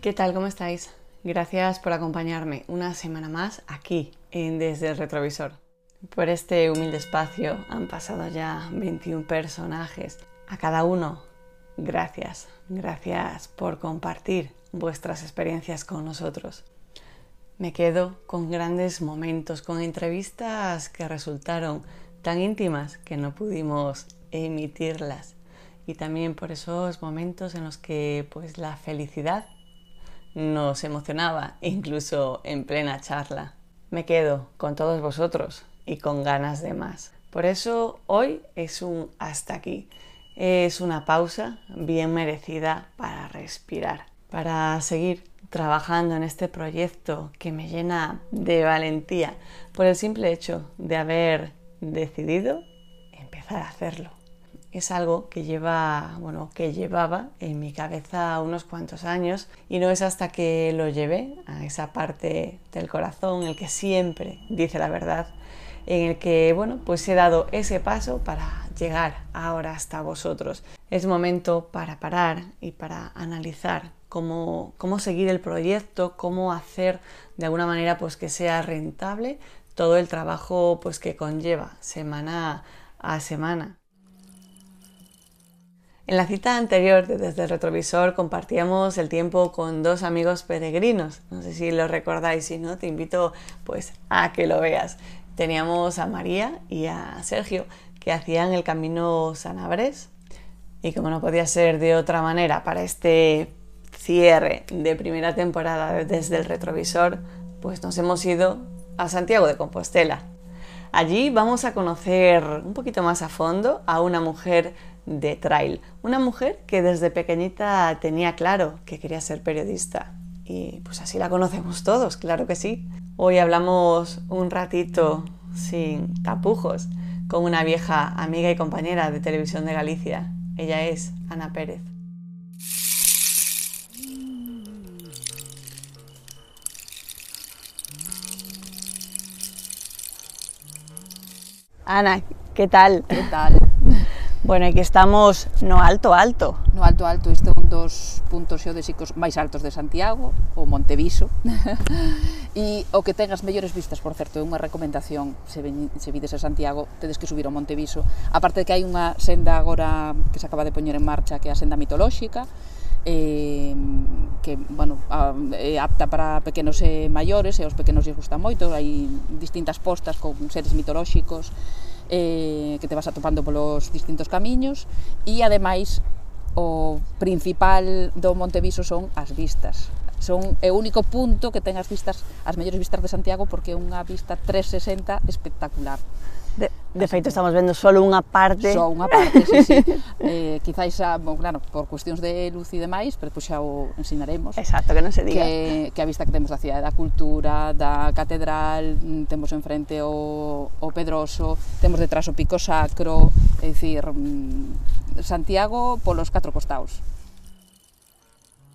¿Qué tal? ¿Cómo estáis? Gracias por acompañarme una semana más aquí en Desde el Retrovisor. Por este humilde espacio han pasado ya 21 personajes. A cada uno, gracias. Gracias por compartir vuestras experiencias con nosotros. Me quedo con grandes momentos, con entrevistas que resultaron tan íntimas que no pudimos emitirlas. Y también por esos momentos en los que pues la felicidad nos emocionaba, incluso en plena charla. Me quedo con todos vosotros y con ganas de más. Por eso hoy es un hasta aquí. Es una pausa bien merecida para respirar, para seguir trabajando en este proyecto que me llena de valentía por el simple hecho de haber decidido empezar a hacerlo es algo que lleva, bueno, que llevaba en mi cabeza unos cuantos años y no es hasta que lo llevé a esa parte del corazón, el que siempre dice la verdad, en el que, bueno, pues he dado ese paso para llegar ahora hasta vosotros. Es momento para parar y para analizar cómo, cómo seguir el proyecto, cómo hacer de alguna manera pues que sea rentable todo el trabajo pues que conlleva semana a semana. En la cita anterior Desde el Retrovisor compartíamos el tiempo con dos amigos peregrinos. No sé si lo recordáis, si no, te invito pues a que lo veas. Teníamos a María y a Sergio que hacían el camino Sanabres y como no podía ser de otra manera para este cierre de primera temporada Desde el Retrovisor, pues nos hemos ido a Santiago de Compostela. Allí vamos a conocer un poquito más a fondo a una mujer de trail. Una mujer que desde pequeñita tenía claro que quería ser periodista. Y pues así la conocemos todos, claro que sí. Hoy hablamos un ratito sin tapujos con una vieja amiga y compañera de televisión de Galicia. Ella es Ana Pérez. Ana, ¿qué tal? ¿Qué tal? Bueno, aquí estamos no alto alto. No alto alto, este é un dos puntos xeodésicos máis altos de Santiago, o Monteviso. e o que ten as mellores vistas, por certo, é unha recomendación, se, ven, se vides a Santiago, tedes que subir ao Monteviso. Aparte de que hai unha senda agora que se acaba de poñer en marcha, que é a senda mitolóxica, eh, que bueno, a, é apta para pequenos e maiores e aos pequenos lles gusta moito, hai distintas postas con seres mitolóxicos eh, que te vas atopando polos distintos camiños e ademais o principal do Monteviso son as vistas. Son é o único punto que ten as vistas as mellores vistas de Santiago porque é unha vista 360 espectacular. De, de feito, estamos vendo só unha parte. Só unha parte, sí, sí. eh, quizáis, a, bon, claro, por cuestións de luz e demais, pero pois xa o ensinaremos. Exacto, que non se diga. Que, que a vista que temos da Cidade da Cultura, da Catedral, mm, temos enfrente o, o Pedroso, temos detrás o Pico Sacro, é dicir, mm, Santiago polos catro costaos.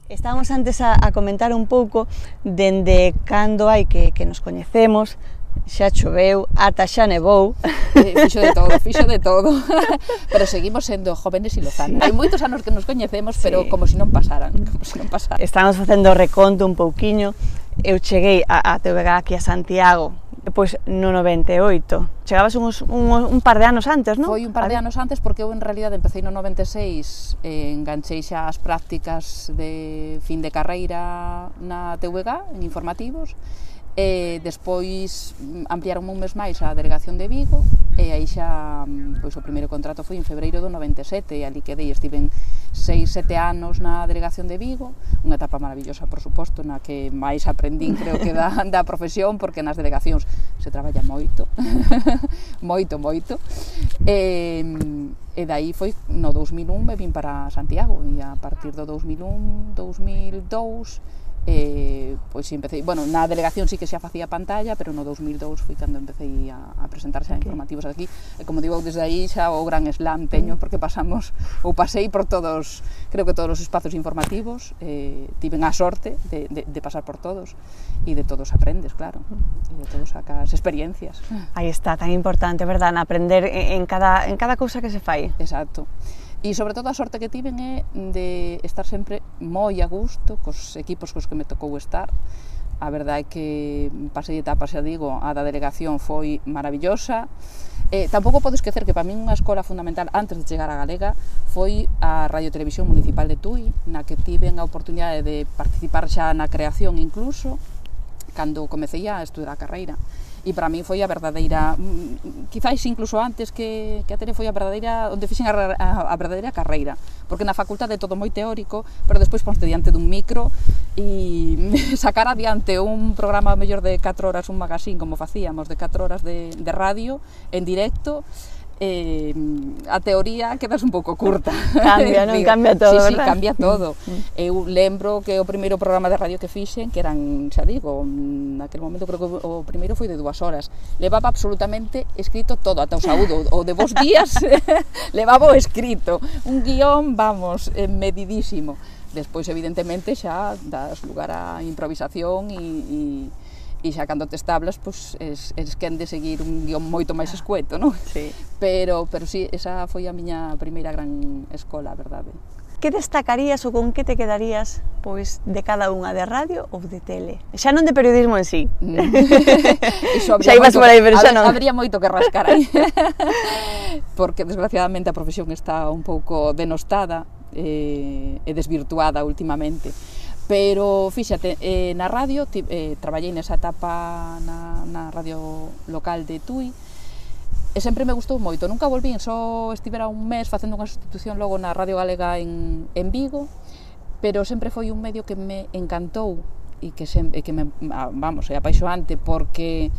Estábamos antes a, a comentar un pouco dende cando hai que, que nos coñecemos, xa choveu, ata xa nevou. Eh, fixo de todo, fixo de todo. pero seguimos sendo jóvenes e lozanas. Hai moitos anos que nos coñecemos, pero sí. como se si non pasaran, como se si non pasaran. Estamos facendo reconto un pouquiño. Eu cheguei a, a TVG aquí a Santiago pois no 98. Chegabas uns, un, un par de anos antes, non? Foi un par de anos antes porque eu en realidad empecé no 96, eh, enganchei xa as prácticas de fin de carreira na TVG, en informativos, e despois mm, ampliaron un mes máis a delegación de Vigo e aí xa mm, pois o primeiro contrato foi en febreiro do 97 e ali quedei, estiven 6, 7 anos na delegación de Vigo unha etapa maravillosa, por suposto, na que máis aprendín, creo que da, da profesión porque nas delegacións se traballa moito moito, moito. E, mm, e dai foi no 2001 me vin para Santiago e a partir do 2001, 2002 eh, pois empecé, bueno, na delegación sí que xa facía pantalla, pero no 2002 foi cando empecé a, a presentarse a informativos aquí, e como digo, desde aí xa o gran slam teño, mm. porque pasamos, ou pasei por todos, creo que todos os espazos informativos, eh, tiven a sorte de, de, de pasar por todos, e de todos aprendes, claro, mm. e de todos sacas experiencias. Aí está, tan importante, verdad, aprender en cada, en cada cousa que se fai. Exacto. Exacto. E sobre todo a sorte que tiven é de estar sempre moi a gusto cos equipos cos que me tocou estar. A verdade é que pasei etapa, xa digo, a da delegación foi maravillosa. Eh, tampouco podo esquecer que para min unha escola fundamental antes de chegar a Galega foi a Radio Televisión Municipal de Tui, na que tiven a oportunidade de participar xa na creación incluso, cando comecei a estudar a carreira e para min foi a verdadeira, mm, quizáis incluso antes que, que a Tere foi a verdadeira, onde fixen a, a, a verdadeira carreira, porque na facultade é todo moi teórico, pero despois pois, ponte diante dun micro e sacar adiante un programa mellor de 4 horas, un magazín como facíamos, de 4 horas de, de radio en directo, eh, a teoría quedas un pouco curta. Cambia, non? cambia todo, sí, sí, ¿verdad? cambia todo. Mm. Eu lembro que o primeiro programa de radio que fixen, que eran, xa digo, mm, naquele momento creo que o primeiro foi de dúas horas, levaba absolutamente escrito todo, ata o saúdo, o de vos días levaba o escrito. Un guión, vamos, eh, medidísimo. Despois, evidentemente, xa das lugar á improvisación e, e e xa cando te establas, pois es, es quen de seguir un guión moito máis ah, escueto, non? Sí. Pero, pero sí, esa foi a miña primeira gran escola, a verdade. Que destacarías ou con que te quedarías pois de cada unha de radio ou de tele? Xa non de periodismo en sí. Mm. Iso xa ibas por aí, pero xa non. Habría moito que rascar aí. Porque desgraciadamente a profesión está un pouco denostada eh, e desvirtuada últimamente Pero fíxate, eh, na radio, ti, eh, traballei nesa etapa na, na radio local de Tui, e sempre me gustou moito. Nunca volvín, só estivera un mes facendo unha sustitución logo na Radio Galega en, en Vigo, pero sempre foi un medio que me encantou e que, sempre, que me, vamos, é apaixoante porque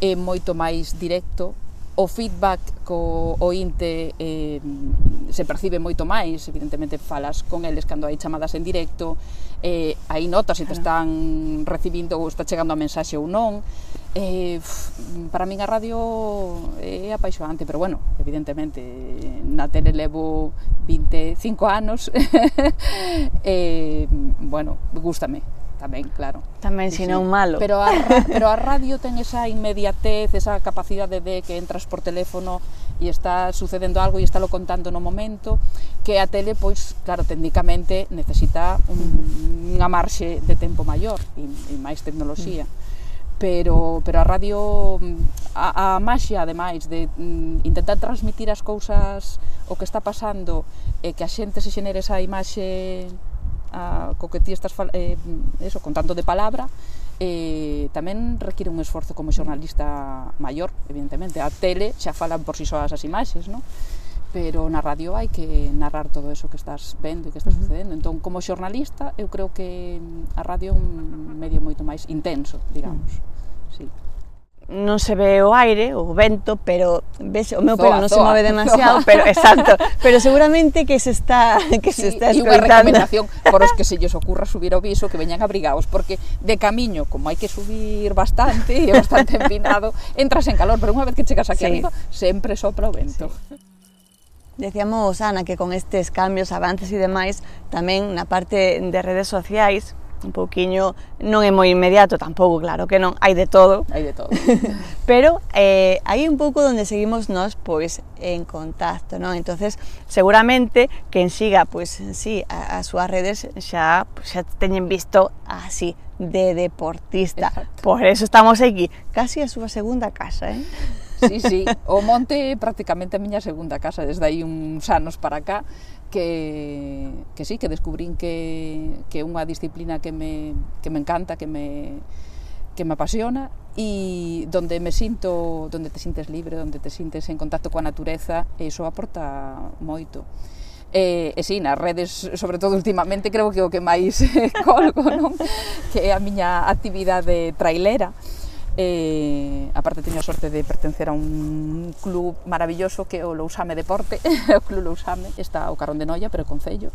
é moito máis directo o feedback co ointe eh, se percibe moito máis, evidentemente falas con eles cando hai chamadas en directo, eh, aí notas se te están recibindo ou está chegando a mensaxe ou non. Eh, para min a radio é apaixonante, pero bueno, evidentemente na tele levo 25 anos. eh, bueno, gústame, tamén, claro. Tamén, sí, senón malo. Pero a, pero a radio ten esa inmediatez, esa capacidade de que entras por teléfono e está sucedendo algo e estálo contando no momento, que a tele, pois, claro, técnicamente necesita un, unha marxe de tempo maior e, e máis tecnoloxía. Mm pero, pero a radio a, a maxia ademais de mm, intentar transmitir as cousas o que está pasando e que a xente se xenere esa imaxe a, co que ti estás eh, eso, contando de palabra eh, tamén require un esforzo como xornalista maior, evidentemente. A tele xa falan por si sí soas as imaxes, non? pero na radio hai que narrar todo eso que estás vendo e que está sucedendo. Entón, como xornalista, eu creo que a radio é un medio moito máis intenso, digamos. Sí non se ve o aire, o vento, pero ves, o meu pelo non se move demasiado, zoa. pero exacto, pero seguramente que se está que sí, se está escoitando. E unha recomendación por os que se lles ocurra subir ao viso que veñan abrigados, porque de camiño, como hai que subir bastante, e bastante empinado, entras en calor, pero unha vez que chegas aquí sí. arriba, sempre sopra o vento. Sí. Decíamos, Ana, que con estes cambios, avances e demais, tamén na parte de redes sociais, un pouquiño, non é moi inmediato tampouco, claro que non, hai de todo. Hai de todo. Pero eh, hai un pouco onde seguimos nós pois en contacto, non? Entonces, seguramente quen siga pois sí as súas redes xa pois, xa teñen visto así de deportista. Exacto. Por eso estamos aquí, casi a súa segunda casa, eh? Sí, sí, o monte é prácticamente a miña segunda casa desde aí uns anos para cá que, que sí, que descubrín que, que é unha disciplina que me, que me encanta, que me, que me apasiona e donde me sinto, donde te sintes libre, donde te sintes en contacto coa natureza, e iso aporta moito. E, e sí, nas redes, sobre todo últimamente, creo que o que máis colgo, non? Que é a miña actividade trailera. E, aparte teño a sorte de pertencer a un club maravilloso que é o Lousame Deporte, o Club Lousame, está o Carón de Noia, pero Concello,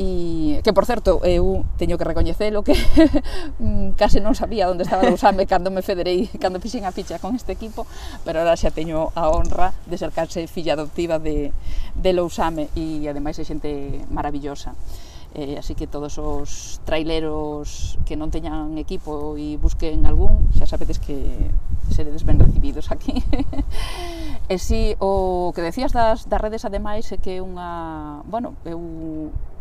e que por certo eu teño que recoñecelo que mm, case non sabía onde estaba Lousame cando me federei, cando fixen a ficha con este equipo, pero ahora xa teño a honra de ser case filla adoptiva de, de Lousame. E ademais é xente maravillosa eh, así que todos os traileros que non teñan equipo e busquen algún, xa sabedes que seredes ben recibidos aquí. e si o que decías das, das redes ademais é que unha, bueno, eu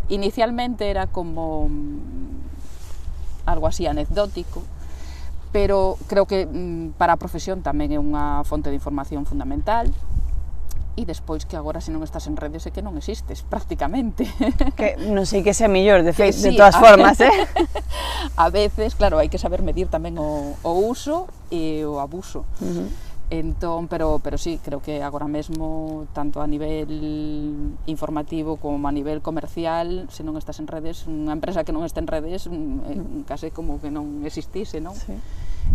inicialmente era como mm, algo así anecdótico, pero creo que mm, para a profesión tamén é unha fonte de información fundamental e despois que agora se non estás en redes é que non existes prácticamente. Que non sei que sea mellor, de sí, de todas a, formas, eh? A veces, claro, hai que saber medir tamén o, o uso e o abuso. Uh -huh. Entón, pero, pero sí, creo que agora mesmo, tanto a nivel informativo como a nivel comercial, se non estás en redes, unha empresa que non está en redes, mm, eh, mm. case como que non existise, non? Sí.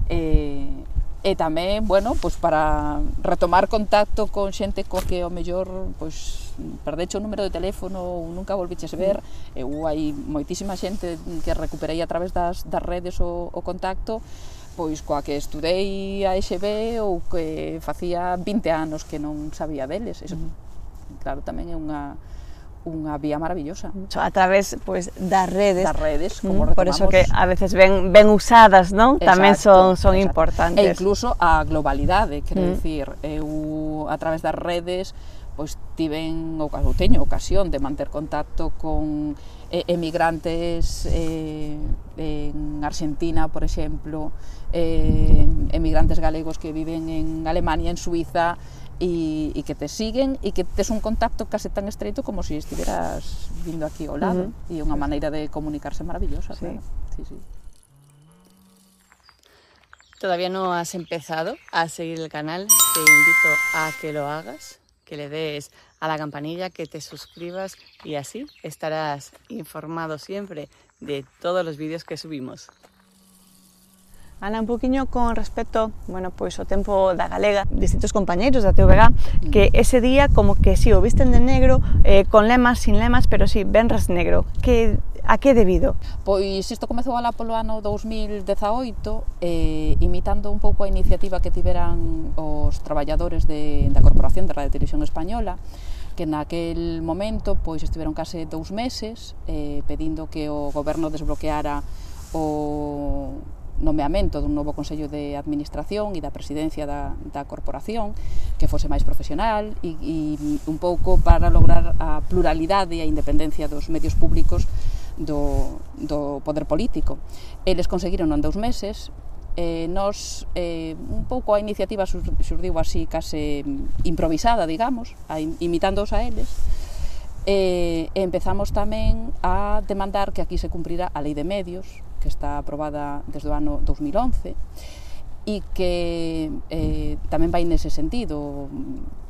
Eh, e tamén, bueno, pois para retomar contacto con xente co que o mellor, pois perdeche o número de teléfono ou nunca volviches ver, mm. eu hai moitísima xente que recuperei a través das, das redes o, o contacto, pois coa que estudei a EXB ou que facía 20 anos que non sabía deles. Eso. Mm. Claro, tamén é unha unha vía maravillosa. A través pois pues, das redes. Das redes, mm, como mm, Por eso que a veces ben ben usadas, non? Tamén son son exacto. importantes. E incluso a globalidade, quero mm. dicir, eu a través das redes pois tiven ou teño ocasión de manter contacto con eh, emigrantes eh, en Argentina, por exemplo, eh, emigrantes galegos que viven en Alemania, en Suiza, e, e que te siguen e que tes un contacto case tan estreito como si estiveras vindo aquí ao lado. Uh -huh. E unha maneira de comunicarse maravillosa, sí. claro. Sí, sí. ¿Todavía no has empezado a seguir el canal? Te invito a que lo hagas, que le des a la campanilla, que te suscribas y así estarás informado siempre de todos los vídeos que subimos. Ana, un poquinho con respecto, bueno, pois o tempo da galega, distintos compañeiros da TVG, que mm. ese día como que si sí, o visten de negro, eh, con lemas, sin lemas, pero si sí, benras negro. Que A que debido? Pois isto comezou alá polo ano 2018 eh, imitando un pouco a iniciativa que tiveran os traballadores de, da Corporación de Radio Televisión Española que naquel momento pois estiveron case dous meses eh, pedindo que o goberno desbloqueara o nomeamento dun novo Consello de Administración e da presidencia da, da corporación que fose máis profesional e, e un pouco para lograr a pluralidade e a independencia dos medios públicos do, do poder político. Eles conseguiron en dous meses eh, nos eh, un pouco a iniciativa sur, surdiu así case improvisada, digamos, a, imitándoos a eles, eh, empezamos tamén a demandar que aquí se cumprira a lei de medios, que está aprobada desde o ano 2011 e que eh, tamén vai nese sentido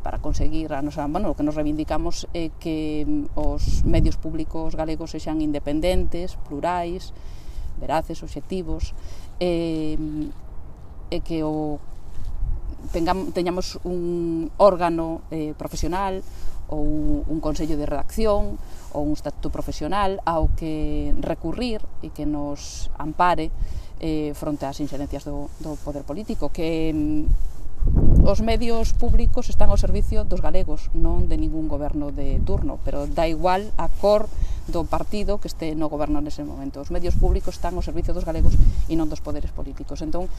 para conseguir a nosa, bueno, o que nos reivindicamos é eh, que mm, os medios públicos galegos sexan independentes, plurais, veraces, obxectivos, e eh, eh, que o tengam, teñamos un órgano eh, profesional ou un consello de redacción ou un estatuto profesional ao que recurrir e que nos ampare eh, fronte ás inxerencias do, do poder político, que mm, os medios públicos están ao servicio dos galegos, non de ningún goberno de turno, pero da igual a cor do partido que este no goberno nese momento. Os medios públicos están ao servicio dos galegos e non dos poderes políticos. Entón,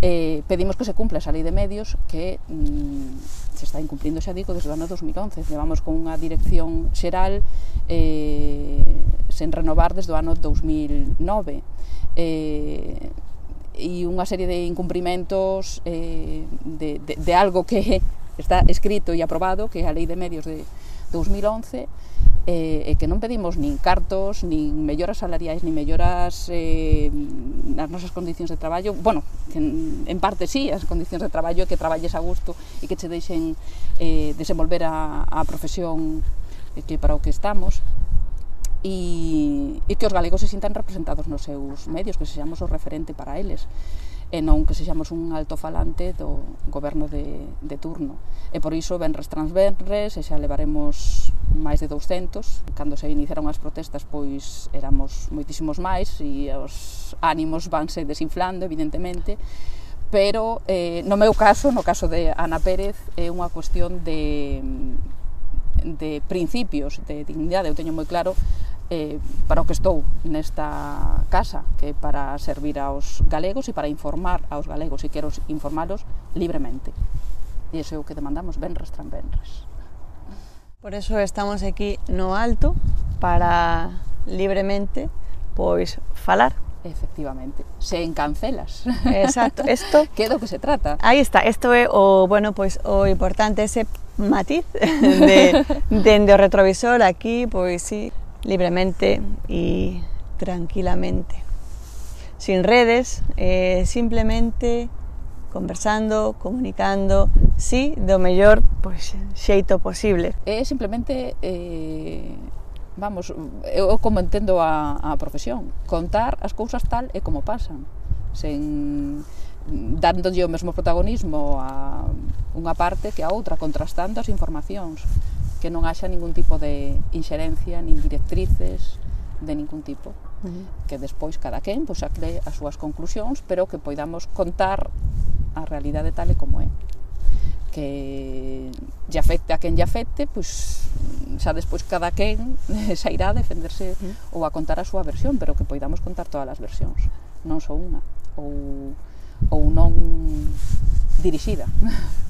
eh, pedimos que se cumpla esa lei de medios que mm, se está incumplindo xa digo desde o ano 2011 levamos con unha dirección xeral eh, sen renovar desde o ano 2009 eh, e unha serie de incumprimentos eh, de, de, de algo que está escrito e aprobado que é a Lei de Medios de 2011 eh, e que non pedimos nin cartos, nin melloras salariais, nin melloras eh, nas nosas condicións de traballo, bueno, que en, en parte sí, as condicións de traballo, que traballes a gusto e que che deixen eh, desenvolver a, a profesión eh, que para o que estamos, e, e que os galegos se sintan representados nos seus medios, que sexamos o referente para eles e non que sexamos un altofalante do goberno de, de turno. E por iso, venres trans e xa levaremos máis de 200. Cando se iniciaron as protestas, pois éramos moitísimos máis e os ánimos vanse desinflando, evidentemente, pero eh, no meu caso, no caso de Ana Pérez, é unha cuestión de de principios, de dignidade, eu teño moi claro eh, para o que estou nesta casa, que é para servir aos galegos e para informar aos galegos e quero informalos libremente. E iso é o que demandamos Benres tras Benres. Por eso estamos aquí no alto para libremente pois falar. Efectivamente, se encancelas. Exacto, esto que é do que se trata. Aí está, isto é o bueno, pois o importante ese matiz de dende de o retrovisor aquí, pois sí, libremente y tranquilamente. Sin redes, eh, simplemente conversando, comunicando, sí, do mellor pois, xeito posible. É simplemente, eh, vamos, eh, eu como entendo a, a profesión, contar as cousas tal e como pasan, sen dándolle o mesmo protagonismo a unha parte que a outra, contrastando as informacións que non haxa ningún tipo de inxerencia, nin directrices de ningún tipo. Uh -huh. Que despois cada quen pois, xa as súas conclusións, pero que poidamos contar a realidade tal e como é. Que lle afecte a quen lle afecte, pois xa despois cada quen xa irá a defenderse uh -huh. ou a contar a súa versión, pero que poidamos contar todas as versións, non só unha ou ou non dirixida.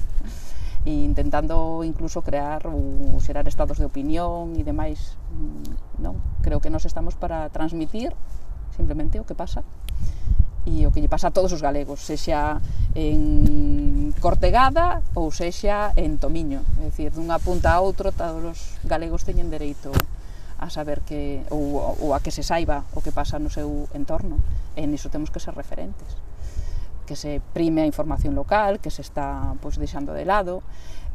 e intentando incluso crear ou xerar estados de opinión e demais. Mm, non, creo que nos estamos para transmitir simplemente o que pasa e o que lle pasa a todos os galegos, sexa en Cortegada ou sexa en Tomiño. É dicir, dunha punta a outro, todos os galegos teñen dereito a saber que ou, ou a que se saiba o que pasa no seu entorno. E niso temos que ser referentes que se prime a información local, que se está pois, deixando de lado,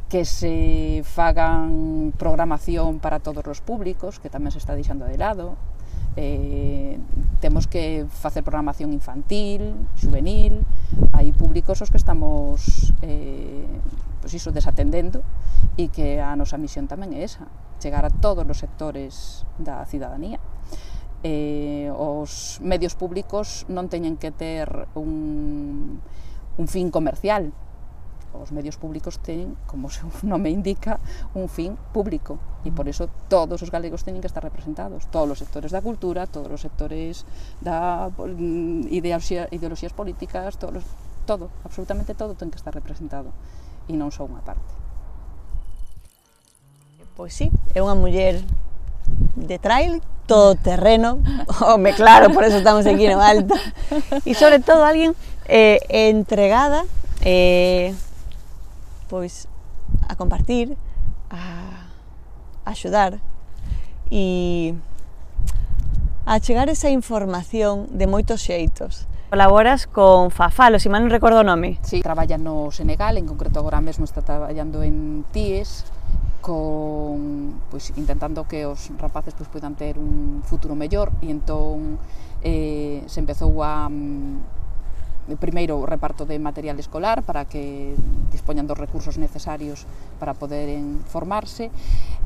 que se fagan programación para todos os públicos, que tamén se está deixando de lado, eh, temos que facer programación infantil, juvenil, hai públicos os que estamos eh, pois iso desatendendo e que a nosa misión tamén é esa, chegar a todos os sectores da cidadanía eh, os medios públicos non teñen que ter un, un fin comercial. Os medios públicos teñen, como o seu nome indica, un fin público e por iso todos os galegos teñen que estar representados, todos os sectores da cultura, todos os sectores da mm, ideoloxía, ideoloxías políticas, todos os, todo, absolutamente todo ten que estar representado e non só unha parte. Pois sí, é unha muller de trail, todo terreno, oh, hombre, claro, por eso estamos aquí en Alto, y sobre todo alguén eh, entregada eh, pois a compartir, a, axudar e a chegar esa información de moitos xeitos. Colaboras con Fafalo, se si mal non recordo o nome. Sí, traballa no Senegal, en concreto agora mesmo está traballando en TIES, con pois, intentando que os rapaces pois, poidan ter un futuro mellor. E entón eh, se empezou a mm, primeiro o reparto de material escolar para que dispoñan dos recursos necesarios para poderen formarse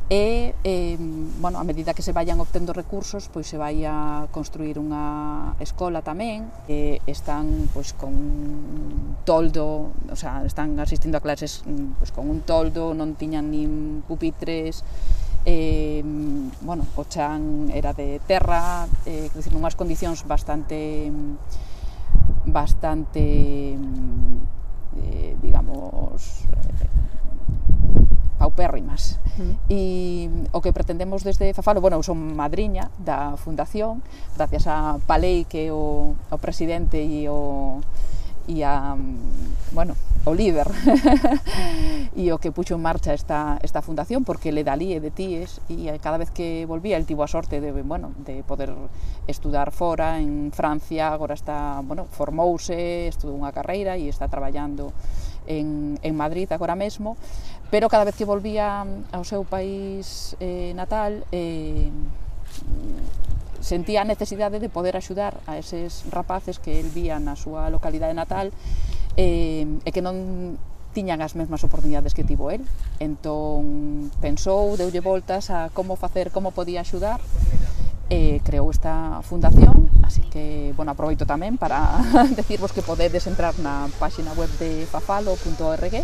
e eh, bueno, a medida que se vayan obtendo recursos, pois se vai a construir unha escola tamén, e están pois con un toldo, o sea, están asistindo a clases mm, pois con un toldo, non tiñan nin pupitres, eh, bueno, o chan era de terra, eh, dicir, unhas condicións bastante bastante eh, digamos paupérrimas. Uh -huh. E o que pretendemos desde Fafalo, bueno, eu son madriña da fundación, gracias a Palei que o, o presidente e o e a, bueno, o líder e o que puxo en marcha esta, esta fundación porque le dalíe de tíes e cada vez que volvía el tivo a sorte de, bueno, de poder estudar fora en Francia, agora está, bueno, formouse, estudou unha carreira e está traballando en, en Madrid agora mesmo, pero cada vez que volvía ao seu país eh, natal, eh, sentía a necesidade de poder axudar a eses rapaces que el vía na súa localidade natal eh, e que non tiñan as mesmas oportunidades que tivo el. Entón, pensou, deulle voltas a como facer, como podía axudar, eh, creou esta fundación, así que, bueno, aproveito tamén para decirvos que podedes entrar na páxina web de fafalo.org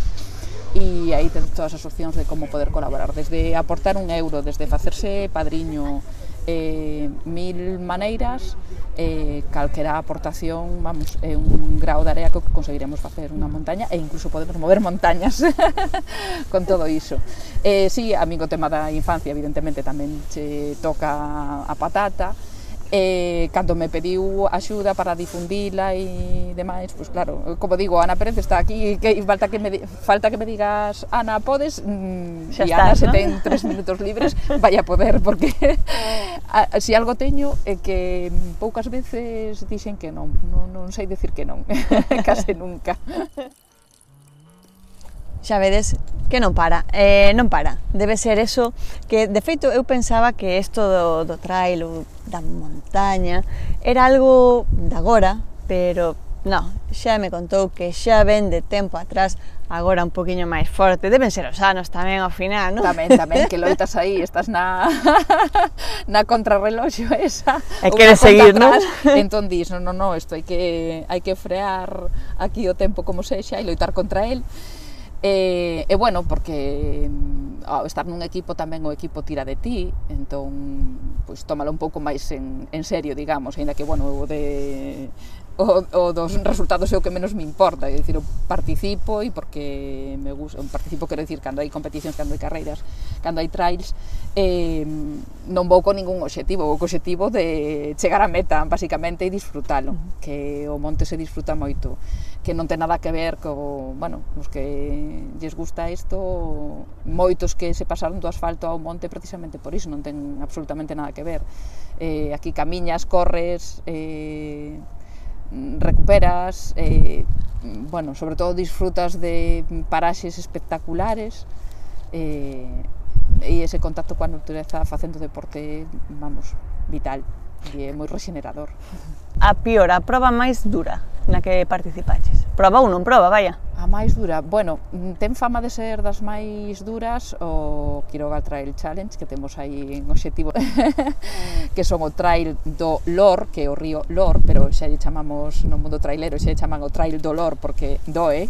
e aí ten todas as opcións de como poder colaborar, desde aportar un euro, desde facerse padriño, eh, mil maneiras eh, calquera aportación vamos, é un grau de area que conseguiremos facer unha montaña e incluso podemos mover montañas con todo iso. Eh, si, sí, amigo tema da infancia evidentemente tamén che toca a patata E cando me pediu axuda para difundila e demais, pois claro, como digo, Ana Pérez está aquí, que falta que me, falta que me digas, Ana, podes? Mm, Xa e Ana, estás, se ¿no? ten tres minutos libres, vai a poder, porque a, si algo teño é que poucas veces dixen que non, non, non sei decir que non, case nunca. xa vedes que non para, eh, non para. Debe ser eso que, de feito, eu pensaba que isto do, do trail ou da montaña era algo de agora, pero no, xa me contou que xa ven de tempo atrás agora un poquinho máis forte. Deben ser os anos tamén ao final, non? Tamén, tamén, que loitas aí, estás na na contrarreloxo esa. E queres seguir, non? Entón dis, non, non, non, isto hai que hai que frear aquí o tempo como sexa e loitar contra el. E, e bueno, porque mm, ao estar nun equipo tamén o equipo tira de ti, entón pois tómalo un pouco máis en, en serio, digamos, aínda que bueno, o de o, o dos resultados é o que menos me importa, é dicir, eu participo e porque me gusta, participo quero dicir cando hai competicións, cando hai carreiras, cando hai trails, eh, non vou con ningún obxectivo, vou co obxectivo de chegar á meta, basicamente, e disfrutalo, uh -huh. que o monte se disfruta moito, que non ten nada que ver co, bueno, os que lles gusta isto, moitos que se pasaron do asfalto ao monte precisamente por iso, non ten absolutamente nada que ver. Eh, aquí camiñas, corres, eh, recuperas, eh, bueno, sobre todo disfrutas de paraxes espectaculares eh, e ese contacto coa natureza facendo deporte, vamos, vital e é moi regenerador. A pior, a proba máis dura na que participaches. Proba ou non proba, vaya. A máis dura, bueno, mm, ten fama de ser das máis duras o Quiroga Trail Challenge que temos aí en obxectivo que son o trail do Lor, que é o río Lor, pero xa lle chamamos no mundo trailero, xa lle chaman o trail do Lor porque doe,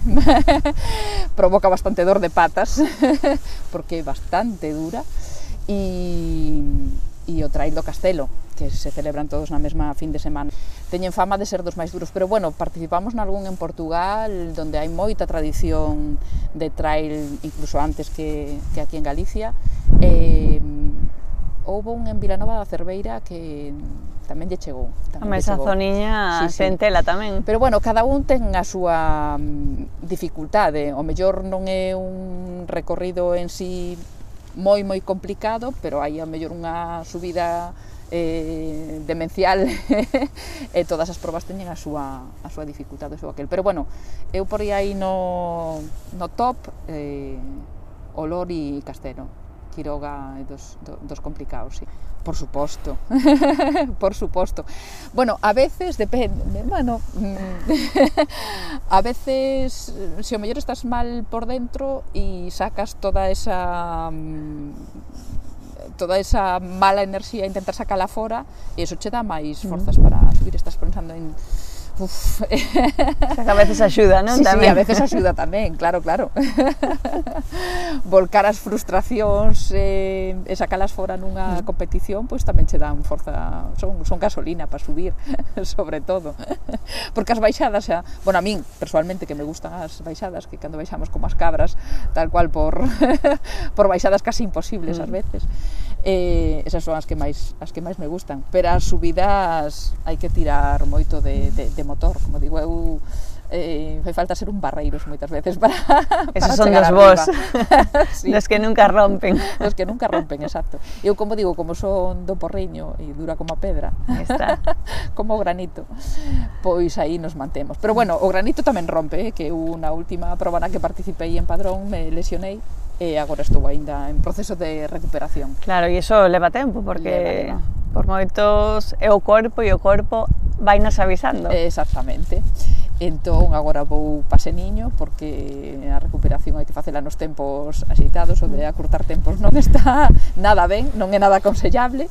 provoca bastante dor de patas, porque é bastante dura, e, e o trail do Castelo, que se celebran todos na mesma fin de semana. Teñen fama de ser dos máis duros, pero bueno, participamos nalgún en Portugal, donde hai moita tradición de trail, incluso antes que, que aquí en Galicia. Eh, houve un en Vilanova da Cerveira que tamén lle chegou. Tamén a esa zoniña sí, sí. sí. tamén. Pero bueno, cada un ten a súa mm, dificultade. O mellor non é un recorrido en sí moi moi complicado, pero hai a mellor unha subida eh, demencial e eh, todas as probas teñen a súa, a súa dificultade, o seu aquel. Pero bueno, eu por aí no, no top eh, Olor e Castelo. Quiroga é dos, dos complicados, sí. Por suposto, por suposto. Bueno, a veces depende, bueno, mm, a veces se o mellor estás mal por dentro e sacas toda esa mm, toda esa mala enerxía intentar sacala fora e iso che dá máis mm. forzas para subir, estás pensando en Uf. a veces axuda, non? Sí, tamén. sí, a veces axuda tamén, claro, claro. Volcar as frustracións eh, e sacalas fora nunha mm. competición, pois tamén che dan forza, son, son gasolina para subir, sobre todo. Porque as baixadas, xa, bueno, a min, personalmente, que me gustan as baixadas, que cando baixamos como as cabras, tal cual por, por baixadas casi imposibles mm. ás veces eh, esas son as que máis as que máis me gustan, pero as subidas hai que tirar moito de, de, de motor, como digo eu eh, fai falta ser un barreiros moitas veces para, para son dos vos, sí. dos que nunca rompen. Dos que nunca rompen, exacto. Eu, como digo, como son do porriño e dura como a pedra, Está. como o granito, pois aí nos mantemos. Pero bueno, o granito tamén rompe, eh, que eu na última proba na que participei en Padrón me lesionei, e agora estou aínda en proceso de recuperación. Claro, e iso leva tempo porque leva, leva. por moitos é o corpo e o corpo vai nos avisando. Exactamente. Entón, agora vou pase niño, porque a recuperación hai que facela nos tempos axeitados, o de acurtar tempos non está nada ben, non é nada aconsellable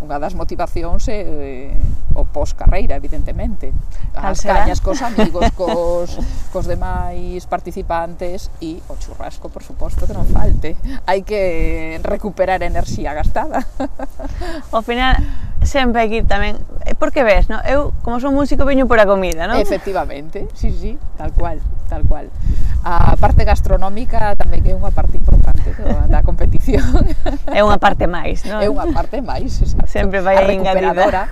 unha das motivacións é eh, o pós carreira, evidentemente. As cañas cos amigos, cos, cos demais participantes e o churrasco, por suposto, que non falte. Hai que recuperar a enerxía gastada. Ao final, sempre que ir tamén, eh, porque ves, no? eu como son músico veño por a comida, non? Efectivamente, sí, sí, tal cual, tal cual. A parte gastronómica tamén é unha parte importante da competición. É unha parte máis, non? É unha parte máis, exacto. Sempre vai a engadida.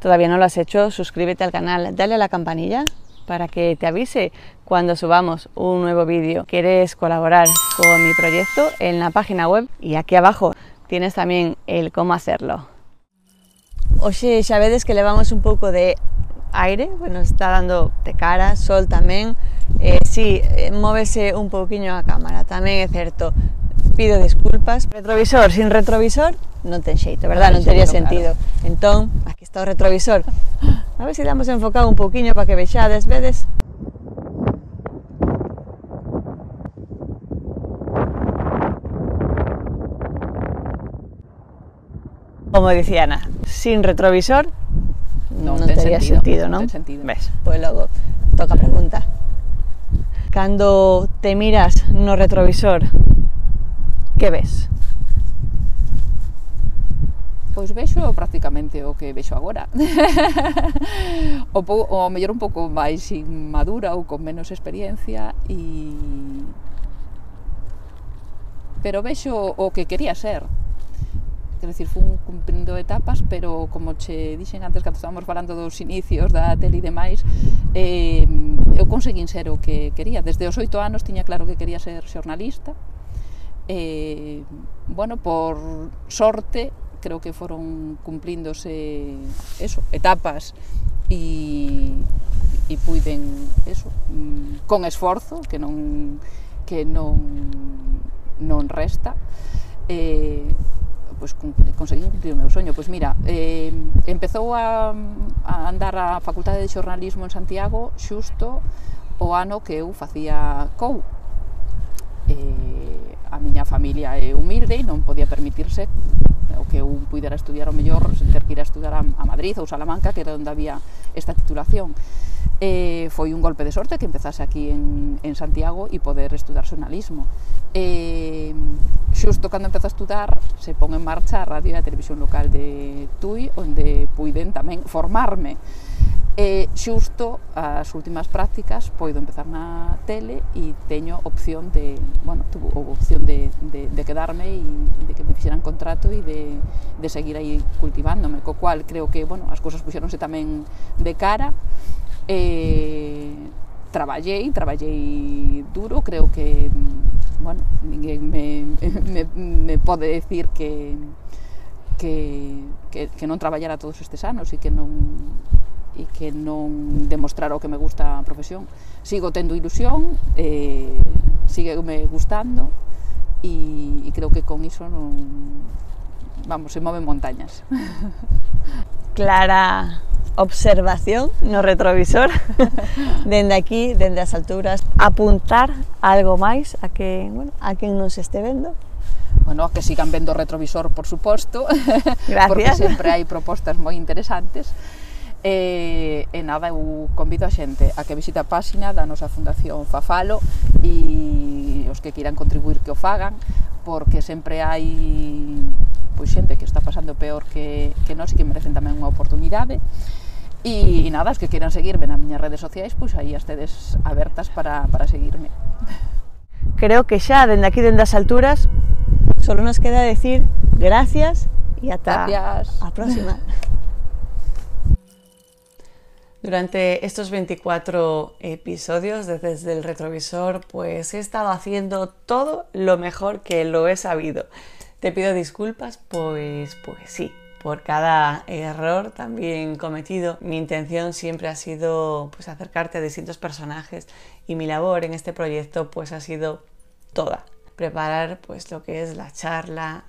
Todavía no lo has hecho, suscríbete al canal, dale a la campanilla para que te avise cuando subamos un nuevo vídeo. ¿Quieres colaborar con mi proyecto? En la página web y aquí abajo tienes también el cómo hacerlo. Oxe, xa vedes que levamos un pouco de aire, bueno, está dando de cara, sol tamén, eh, sí, eh, móvese un pouquiño a cámara, tamén é certo, pido disculpas. Retrovisor sin retrovisor non ten xeito, verdad? Non teria sentido. Entón, aquí está o retrovisor. A ver se si damos enfocado un pouquiño para que vexades, vedes? como decía Ana, sin retrovisor no, no ten tería sentido, sentido ¿no? no ten sentido. ¿Ves? Pues luego toca pregunta. Cuando te miras no retrovisor, ¿qué ves? Pois vexo prácticamente o que vexo agora. o, po, o mellor un pouco máis inmadura ou con menos experiencia e pero vexo o que quería ser, Quero dicir, fun cumprindo etapas, pero como che dixen antes cando estábamos falando dos inicios da tele e demais, eh, eu conseguín ser o que quería. Desde os oito anos tiña claro que quería ser xornalista. Eh, bueno, por sorte, creo que foron cumplíndose eso, etapas e, e puiden eso, mm, con esforzo, que non que non non resta, eh, pois conseguí cumplir o meu soño. Pois mira, eh, empezou a, a andar a Facultade de Xornalismo en Santiago xusto o ano que eu facía COU, eh, a miña familia é humilde e non podía permitirse eh, o que un pudera estudiar o mellor sen ter que ir a estudar a, a Madrid ou Salamanca, que era onde había esta titulación. Eh, foi un golpe de sorte que empezase aquí en, en Santiago e poder estudar xornalismo. Eh, xusto cando empezo a estudar se pon en marcha a radio e a televisión local de Tui, onde puiden tamén formarme E xusto as últimas prácticas poido empezar na tele e teño opción de, bueno, tuvo opción de, de, de quedarme e de que me fixeran contrato e de, de seguir aí cultivándome, co cual creo que, bueno, as cousas puxeronse tamén de cara. E traballei, traballei duro, creo que, bueno, ninguén me, me, me pode decir que, que, que, que non traballara todos estes anos e que non e que non demostrar o que me gusta a profesión. Sigo tendo ilusión, eh, sigue me gustando e, e creo que con iso non vamos, se moven montañas. Clara observación no retrovisor dende aquí, dende as alturas, apuntar algo máis a que, bueno, a quen nos este vendo. Bueno, que sigan vendo retrovisor, por suposto, Gracias. porque sempre hai propostas moi interesantes. E, e nada, eu convido a xente a que visite a páxina da nosa Fundación Fafalo e os que queiran contribuir que o fagan porque sempre hai pois xente que está pasando peor que, que nós e que merecen tamén unha oportunidade. E, e nada, os que queiran seguirme nas miñas redes sociais pois aí estedes abertas para, para seguirme. Creo que xa dende aquí, dende as alturas solo nos queda decir gracias e ata gracias. a próxima. Durante estos 24 episodios de Desde el Retrovisor, pues he estado haciendo todo lo mejor que lo he sabido. Te pido disculpas, pues, pues sí, por cada error también cometido. Mi intención siempre ha sido pues, acercarte a distintos personajes y mi labor en este proyecto pues, ha sido toda. Preparar pues, lo que es la charla,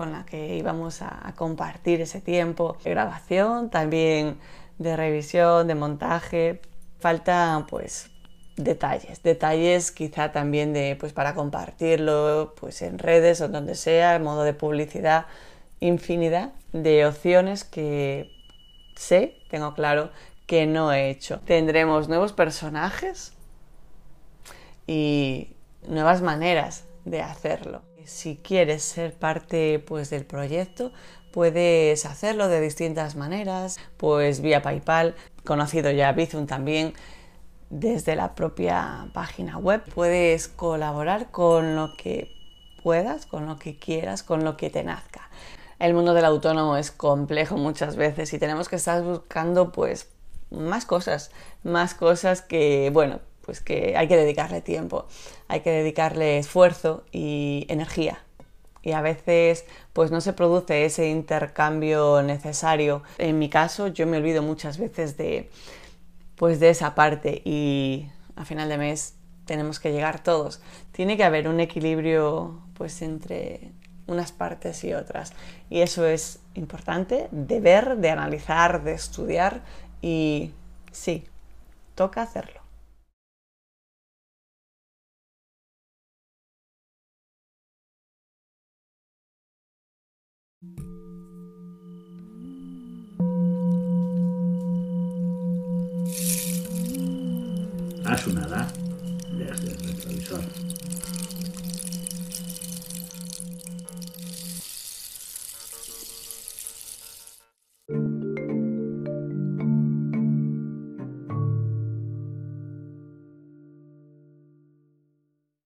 con la que íbamos a, compartir ese tiempo de grabación, también de revisión, de montaje. Falta pues detalles, detalles quizá también de pues para compartirlo pues en redes o donde sea, en modo de publicidad, infinidad de opciones que sé, tengo claro que no he hecho. Tendremos nuevos personajes y nuevas maneras de hacerlo. Si quieres ser parte pues, del proyecto, puedes hacerlo de distintas maneras, pues vía PayPal, conocido ya Bizum también, desde la propia página web. Puedes colaborar con lo que puedas, con lo que quieras, con lo que te nazca. El mundo del autónomo es complejo muchas veces y tenemos que estar buscando pues más cosas, más cosas que, bueno, pues que hay que dedicarle tiempo, hay que dedicarle esfuerzo y energía. Y a veces pues no se produce ese intercambio necesario. En mi caso yo me olvido muchas veces de pues de esa parte y a final de mes tenemos que llegar todos. Tiene que haber un equilibrio pues entre unas partes y otras. Y eso es importante de ver, de analizar, de estudiar y sí, toca hacerlo. Ayunada.